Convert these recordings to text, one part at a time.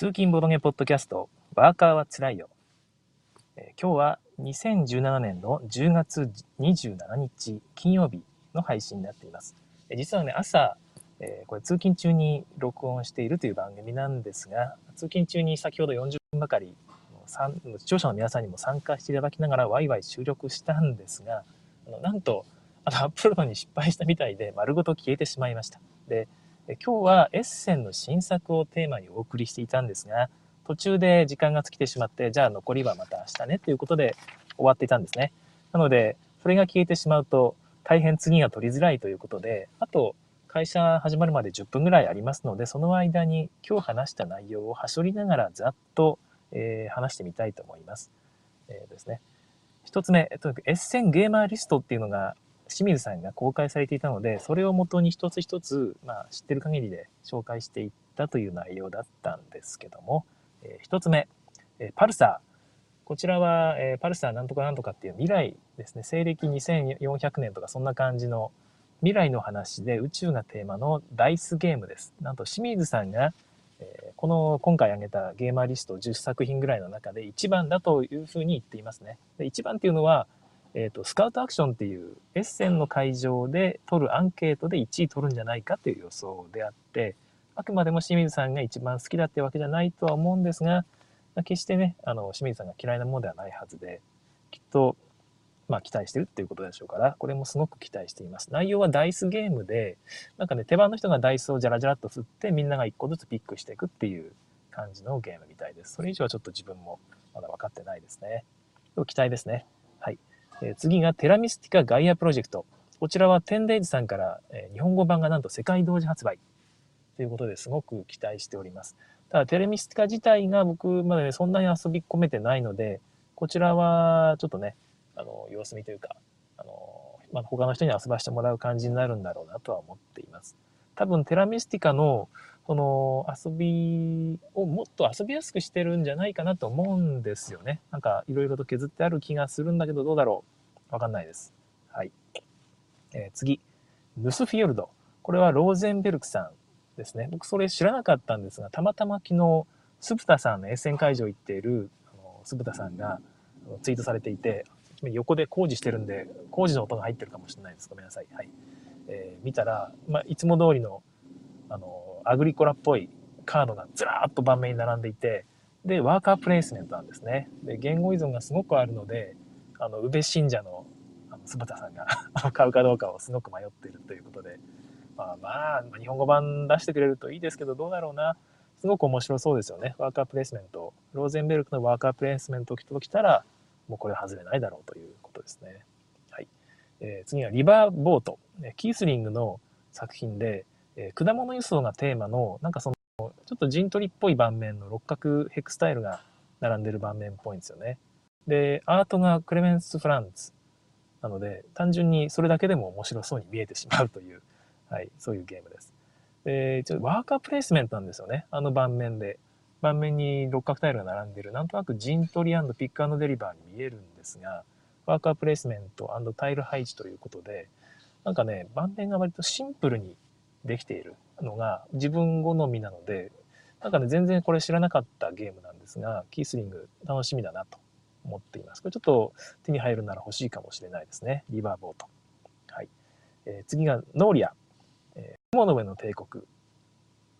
通勤ボドゲポッドキャスト、ワーカーはつらいよ。えー今日は2017年の10月27日金曜日の配信になっています。えー実はね、朝、えーこれ通勤中に録音しているという番組なんですが、通勤中に先ほど40分ばかり、視聴者の皆さんにも参加していただきながらワイワイ収録したんですが、あのなんと、あのアップロードに失敗したみたいで丸ごと消えてしまいました。で、今日はエッセンの新作をテーマにお送りしていたんですが、途中で時間が尽きてしまって、じゃあ残りはまた明日ねということで終わっていたんですね。なので、それが消えてしまうと大変次が取りづらいということで、あと会社始まるまで10分ぐらいありますので、その間に今日話した内容をはしょりながらざっと、えー話してみたいと思います。えーですね。一つ目、とにかくエッセンゲーマーリストっていうのが清水さんが公開されていたので、それをもとに一つ一つ、まあ、知ってる限りで紹介していったという内容だったんですけども、えー一つ目、えパルサー。こちらは、えパルサーなんとかなんとかっていう未来ですね。西暦2400年とかそんな感じの未来の話で宇宙がテーマのダイスゲームです。なんと清水さんが、えこの今回挙げたゲーマーリスト10作品ぐらいの中で一番だというふうに言っていますね。で一番っていうのは、えーと、スカウトアクションっていうエッセンの会場で取るアンケートで1位取るんじゃないかという予想であって、あくまでも清水さんが一番好きだってわけじゃないとは思うんですが、決してね、あの清水さんが嫌いなものではないはずで、きっと、まあ、期待してるっていうことでしょうから、これもすごく期待しています。内容はダイスゲームで、なんかね、手番の人がダイスをジャラジャラっと振って、みんなが1個ずつピックしていくっていう感じのゲームみたいです。それ以上はちょっと自分もまだ分かってないですね。でも期待ですね。え次がテラミスティカガイアプロジェクト。こちらはテンデイズさんから、え日本語版がなんと世界同時発売ということですごく期待しております。ただテレミスティカ自体が僕まだねそんなに遊び込めてないので、こちらはちょっとね、あの様子見というか、あのまあ、他の人に遊ばしてもらう感じになるんだろうなとは思っています。多分テラミスティカのその遊びをもっと遊びやすくしてるんじゃないかなと思うんですよね。なんかいろいろと削ってある気がするんだけどどうだろうわかんないです。はい。えー次。ヌスフィヨルド。これはローゼンベルクさんですね。僕それ知らなかったんですが、たまたま昨日、スブタさんのエッセン会場行っている、あのスブタさんがツイートされていて、横で工事してるんで、工事の音が入ってるかもしれないです。ごめんなさい。はい。えー見たら、まあ、いつも通りの、あの、アグリコラっぽいカードがずらーっと盤面に並んでいて、で、ワーカープレイスメントなんですね。で、言語依存がすごくあるので、あの、宇部信者の、あの、スブタさんが 買うかどうかをすごく迷っているということで、まあまあ、日本語版出してくれるといいですけど、どうだろうな。すごく面白そうですよね。ワーカープレイスメント。ローゼンベルクのワーカープレイスメントときたら、もうこれ外れないだろうということですね。はい。えー次はリバーボート。キースリングの作品で、えー果物輸送がテーマの、なんかその、ちょっと陣取りっぽい盤面の六角ヘクスタイルが並んでる盤面っぽいんですよね。で、アートがクレメンス・フランツ。なので、単純にそれだけでも面白そうに見えてしまうという、はい、そういうゲームです。で、ちょっとワーカープレイスメントなんですよね。あの盤面で。盤面に六角タイルが並んでる、なんとなく陣取りピックデリバーに見えるんですが、ワーカープレイスメントタイル配置ということで、なんかね、盤面が割とシンプルにできているのが自分好みなので、なんかね、全然これ知らなかったゲームなんですが、キースリング楽しみだなと思っています。これちょっと手に入るなら欲しいかもしれないですね。リバーボート。はい。えー次がノーリア。えー雲の上の帝国。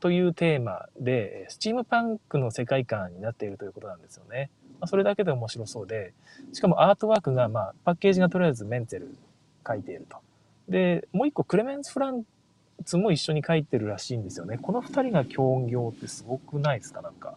というテーマで、スチームパンクの世界観になっているということなんですよね。ま、それだけで面白そうで、しかもアートワークが、まあ、パッケージがとりあえずメンツェル書いていると。で、もう一個クレメンス・フランツも一緒に書いてるらしいんですよね。この二人が協業ってすごくないですか？なんか。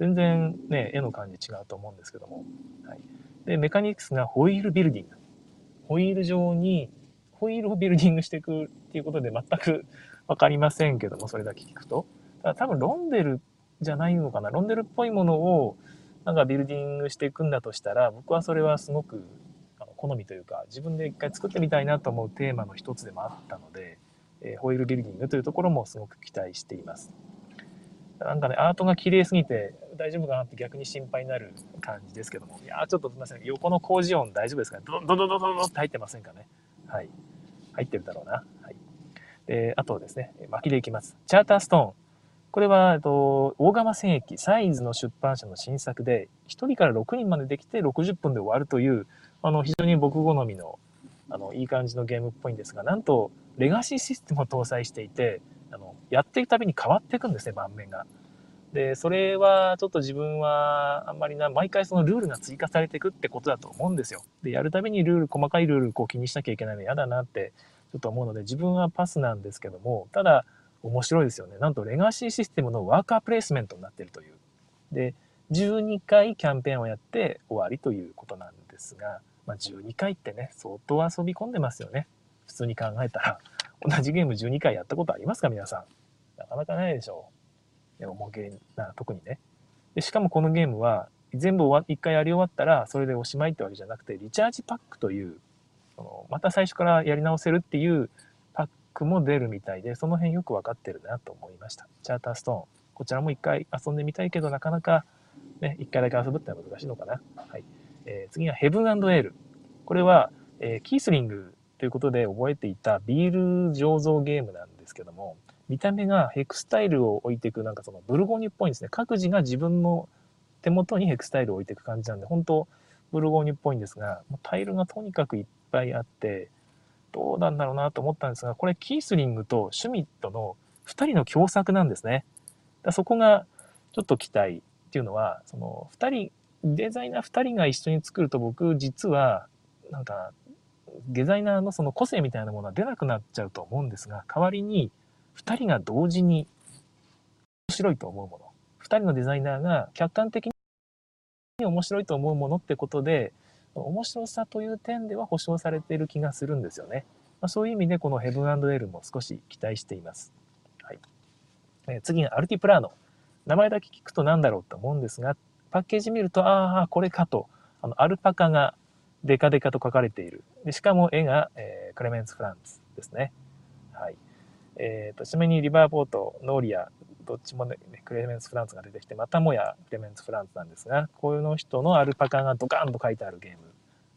全然ね、絵の感じ違うと思うんですけども。はい。で、メカニクスがホイールビルディング。ホイール上に、ホイールをビルディングしていくっていうことで全くわかりませんけども、それだけ聞くと。ただ多分ロンデルじゃないのかな？ロンデルっぽいものをなんかビルディングしていくんだとしたら、僕はそれはすごく好みというか、自分で一回作ってみたいなと思うテーマの一つでもあったので、えーホイールビルディングというところもすごく期待しています。なんかね、アートが綺麗すぎて大丈夫かなって逆に心配になる感じですけども。いやちょっとすみません。横の工事音大丈夫ですかねドドドドドドって入ってませんかねはい。入ってるだろうな。はい。で、あとですね、巻きでいきます。チャーターストーン。これは、えっと、大釜戦役サイズの出版社の新作で、1人から6人までできて60分で終わるという、あの、非常に僕好みの、あの、いい感じのゲームっぽいんですが、なんと、レガシーシステムを搭載していて、あの、やっていくたびに変わっていくんですね、盤面が。で、それはちょっと自分はあんまりな、毎回そのルールが追加されていくってことだと思うんですよ。で、やるたびにルール、細かいルールこう気にしなきゃいけないの嫌だなってちょっと思うので、自分はパスなんですけども、ただ面白いですよね。なんとレガシーシステムのワーカープレイスメントになってるという。で、12回キャンペーンをやって終わりということなんですが、まあ、12回ってね、相当遊び込んでますよね。普通に考えたら。同じゲーム12回やったことありますか？皆さん。なかなかないでしょう。重げな、特にね。で、しかもこのゲームは、全部一回やり終わったら、それでおしまいってわけじゃなくて、リチャージパックという、そのまた最初からやり直せるっていうパックも出るみたいで、その辺よくわかってるなと思いました。チャーターストーン。こちらも一回遊んでみたいけど、なかなかね、一回だけ遊ぶってのは難しいのかな。はい。えー、次はヘブンエール。これは、えー、キースリングということで覚えていたビール醸造ゲームなんですけども、見た目がヘクスタイルを置いていく、なんかそのブルゴーニュっぽいんですね。各自が自分の手元にヘクスタイルを置いていく感じなんで、本当ブルゴーニュっぽいんですが、タイルがとにかくいっぱいあって、どうなんだろうなと思ったんですが、これキースリングとシュミットの2人の共作なんですね。だそこがちょっと期待っていうのは、その2人、デザイナー2人が一緒に作ると僕実はなんかデザイナーのその個性みたいなものは出なくなっちゃうと思うんですが、代わりに2人が同時に面白いと思うもの2人のデザイナーが客観的に面白いと思うものってことで面白さという点では保証されている気がするんですよね。まあ、そういう意味でこのヘブンエルも少し期待しています。はいえ、次がアルティプラーノ。名前だけ聞くと何だろうと思うんですが、パッケージ見ると、ああ、これかと。あの、アルパカがデカデカと書かれている。でしかも絵が、えー、クレメンツ・フランツですね。はい。えーと、ちなみにリバーポート、ノーリア、どっちもね、クレメンス・フランツが出てきて、またもやクレメンス・フランツなんですが、こういうの人のアルパカがドカンと書いてあるゲーム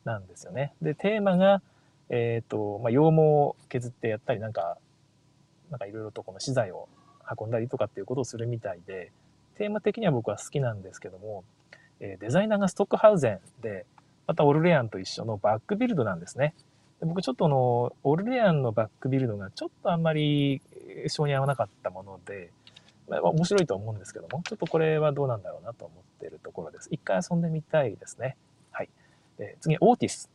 なんですよね。で、テーマが、えっ、ー、と、まあ、羊毛を削ってやったり、なんか、なんかいろいろとこの資材を運んだりとかっていうことをするみたいで、テーマ的には僕は好きなんですけども、え、デザイナーがストックハウゼンで、またオルレアンと一緒のバックビルドなんですね。で僕ちょっとあの、オルレアンのバックビルドがちょっとあんまり性に合わなかったもので、まあ、面白いと思うんですけども、ちょっとこれはどうなんだろうなと思っているところです。一回遊んでみたいですね。はい。で次、オーティス。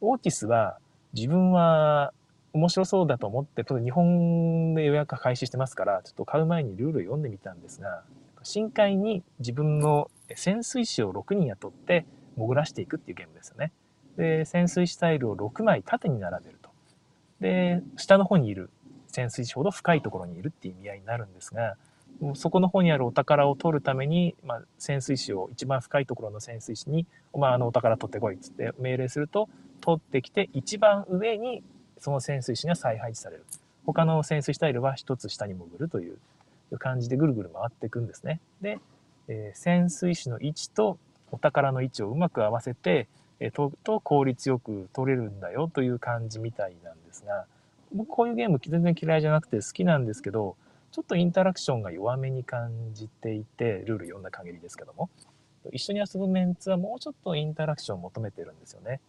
オーティスは自分は面白そうだと思って、日本で予約開始してますから、ちょっと買う前にルール読んでみたんですが、深海に自分の潜水士を6人雇って潜らしていくっていうゲームですよね。で、潜水士タイルを6枚縦に並べると。で、下の方にいる潜水士ほど深いところにいるっていう意味合いになるんですが、そこの方にあるお宝を取るために、まあ、潜水士を一番深いところの潜水士に「お前あのお宝取ってこい」っつって命令すると取ってきて一番上にその潜水士が再配置される他の潜水士タイルは一つ下に潜るという感じでぐるぐる回っていくんですねで、えー、潜水士の位置とお宝の位置をうまく合わせてとと効率よく取れるんだよという感じみたいなんですが僕こういうゲーム全然嫌いじゃなくて好きなんですけどちょっとインタラクションが弱めに感じていてルール読んだ限りですけども一緒に遊ぶメンツはもうちょっとインタラクションを求めてるんですよね。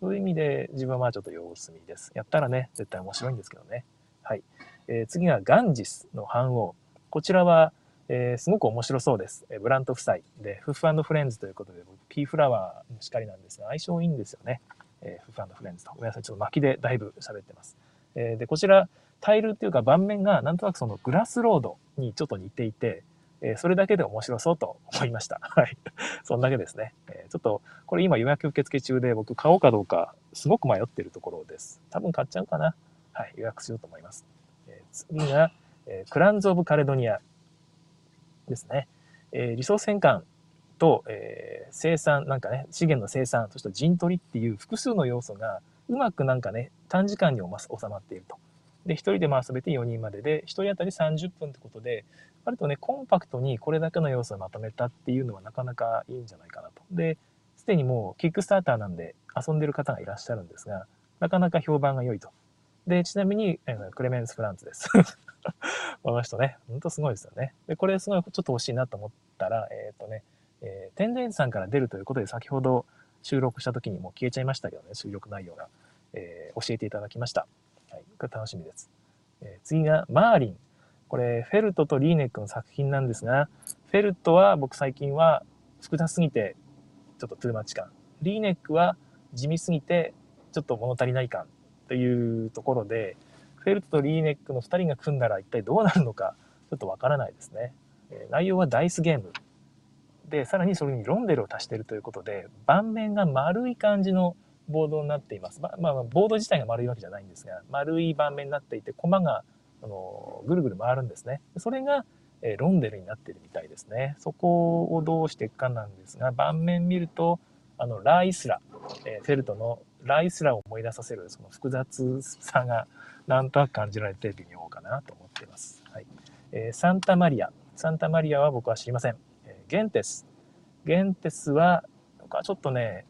そういう意味で自分はちょっと様子見です。やったらね絶対面白いんですけどね。はい、えー、次はガンジスの反応こちらはえー、すごく面白そうです。えブラント夫妻で、フッフフレンズということで、ピーフラワーのしかりなんですが、相性いいんですよね。えー、フッフフレンズと。ごめんなさい、ちょっと巻きでだいぶ喋ってます。えー、で、こちら、タイルっていうか盤面がなんとなくそのグラスロードにちょっと似ていて、えー、それだけで面白そうと思いました。はい。そんだけですね。えー、ちょっと、これ今予約受付中で僕買おうかどうかすごく迷っているところです。多分買っちゃうかな。はい。予約しようと思います。えー、次が、えー、クランズ・オブ・カレドニア。ですね。えー、リソース変換と、えー、生産、なんかね、資源の生産、そして陣取りっていう複数の要素がうまくなんかね、短時間に収まっていると。で、1人で回すべて4人までで、1人当たり30分ってことで、割とね、コンパクトにこれだけの要素をまとめたっていうのはなかなかいいんじゃないかなと。で、すでにもうキックスターターなんで遊んでる方がいらっしゃるんですが、なかなか評判が良いと。で、ちなみに、クレメンス・フランツです。この人ね、ほんとすごいですよね。で、これすごいちょっと欲しいなと思ったら、えっ、ー、とね、えー、天然さんから出るということで先ほど収録した時にもう消えちゃいましたけどね、収録内容が、えー、教えていただきました。はい、これ楽しみです。えー、次がマーリン。これ、フェルトとリーネックの作品なんですが、フェルトは僕最近は複雑すぎてちょっとトゥーマッチ感。リーネックは地味すぎてちょっと物足りない感というところで、フェルトとリーネックの2人が組んだら一体どうなるのかちょっとわからないですね。え内容はダイスゲーム。で、さらにそれにロンデルを足しているということで、盤面が丸い感じのボードになっています。まあ、まあ、ボード自体が丸いわけじゃないんですが、丸い盤面になっていて、コマがあのぐるぐる回るんですね。それが、えロンデルになってるみたいですね。そこをどうしていくかなんですが、盤面見ると、あの、ライスラ、えフェルトのライスラを思い出させるその複雑さがなんとなく感じられて微妙かなと思っています。はいえー、サンタマリア。サンタマリアは僕は知りません。えー、ゲンテス。ゲンテスは、ちょっとね、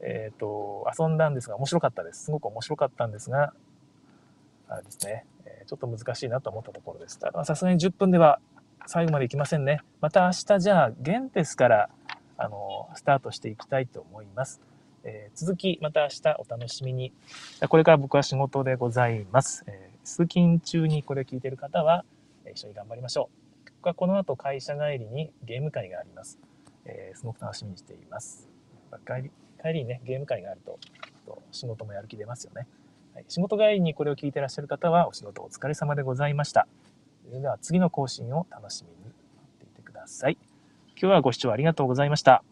えっ、ー、と、遊んだんですが面白かったです。すごく面白かったんですが、あれですね、え、ちょっと難しいなと思ったところです。さすがに10分では最後までいきませんね。また明日じゃあ、ゲンテスからあのスタートしていきたいと思います。えー、続きまた明日お楽しみに。これから僕は仕事でございます。えー、通勤中にこれを聞いている方は、一緒に頑張りましょう。僕はこの後会社帰りにゲーム会があります。えー、すごく楽しみにしています。帰り帰りにね、ゲーム会があると、と仕事もやる気出ますよね。はい、仕事帰りにこれを聞いてらっしゃる方はお仕事お疲れ様でございました。それでは次の更新を楽しみに待っていてください。今日はご視聴ありがとうございました。